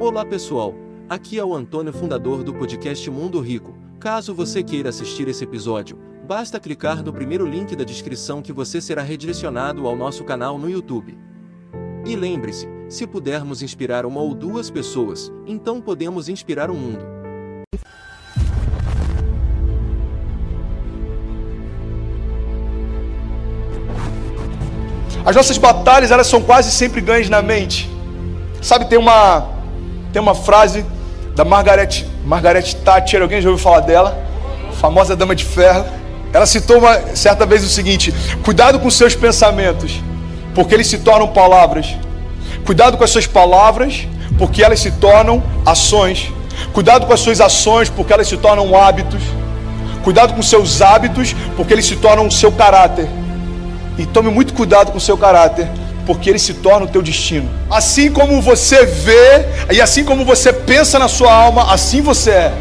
Olá pessoal, aqui é o Antônio, fundador do podcast Mundo Rico. Caso você queira assistir esse episódio, basta clicar no primeiro link da descrição que você será redirecionado ao nosso canal no YouTube. E lembre-se, se pudermos inspirar uma ou duas pessoas, então podemos inspirar o mundo. As nossas batalhas, elas são quase sempre ganhas na mente. Sabe, tem uma tem uma frase da Margaret Margaret Thatcher, alguém já ouviu falar dela? Famosa dama de ferro. Ela citou uma certa vez o seguinte: cuidado com seus pensamentos, porque eles se tornam palavras. Cuidado com as suas palavras, porque elas se tornam ações. Cuidado com as suas ações, porque elas se tornam hábitos. Cuidado com seus hábitos, porque eles se tornam o seu caráter. E tome muito cuidado com o seu caráter, porque ele se torna o teu destino. Assim como você vê e assim como você pensa na sua alma, assim você é.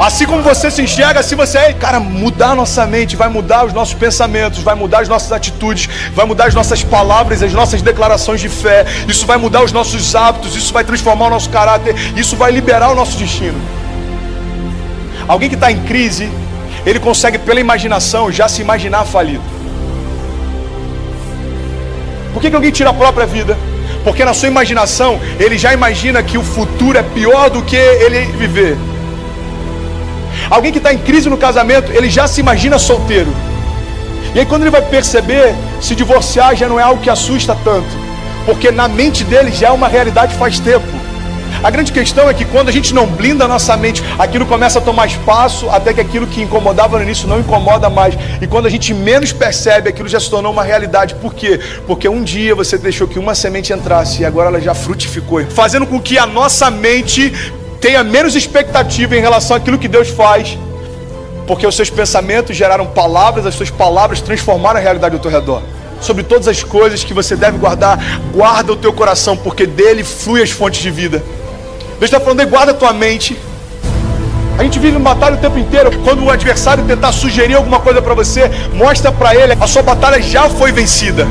Assim como você se enxerga, assim você é. Cara, mudar nossa mente vai mudar os nossos pensamentos, vai mudar as nossas atitudes, vai mudar as nossas palavras, as nossas declarações de fé. Isso vai mudar os nossos hábitos, isso vai transformar o nosso caráter, isso vai liberar o nosso destino. Alguém que está em crise, ele consegue pela imaginação já se imaginar falido. Por que, que alguém tira a própria vida? Porque na sua imaginação ele já imagina que o futuro é pior do que ele viver. Alguém que está em crise no casamento, ele já se imagina solteiro. E aí quando ele vai perceber, se divorciar já não é algo que assusta tanto. Porque na mente dele já é uma realidade faz tempo. A grande questão é que quando a gente não blinda a nossa mente, aquilo começa a tomar espaço, até que aquilo que incomodava no início não incomoda mais. E quando a gente menos percebe, aquilo já se tornou uma realidade. Por quê? Porque um dia você deixou que uma semente entrasse e agora ela já frutificou, fazendo com que a nossa mente tenha menos expectativa em relação àquilo que Deus faz. Porque os seus pensamentos geraram palavras, as suas palavras transformaram a realidade ao teu redor sobre todas as coisas que você deve guardar, guarda o teu coração, porque dele flui as fontes de vida. Deus está falando guarda a tua mente. A gente vive uma batalha o tempo inteiro. Quando o adversário tentar sugerir alguma coisa para você, mostra para ele, a sua batalha já foi vencida.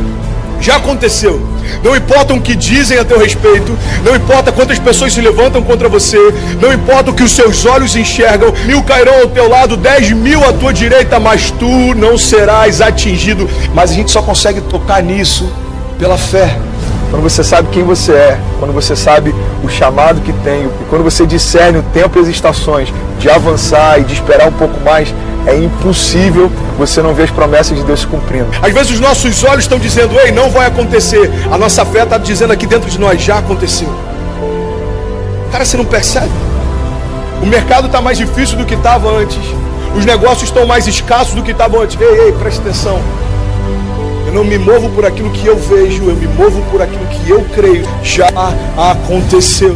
Já aconteceu. Não importa o que dizem a teu respeito, não importa quantas pessoas se levantam contra você, não importa o que os seus olhos enxergam, mil cairão ao teu lado, dez mil à tua direita, mas tu não serás atingido. Mas a gente só consegue tocar nisso pela fé. Quando você sabe quem você é, quando você sabe o chamado que tem, e quando você discerne o tempo e as estações de avançar e de esperar um pouco mais, é impossível você não ver as promessas de Deus se cumprindo. Às vezes os nossos olhos estão dizendo, ei, não vai acontecer. A nossa fé está dizendo aqui dentro de nós, já aconteceu. Cara, você não percebe? O mercado está mais difícil do que estava antes. Os negócios estão mais escassos do que estavam antes. Ei, ei, presta atenção. Eu não me movo por aquilo que eu vejo, eu me movo por aquilo que eu creio. Já aconteceu.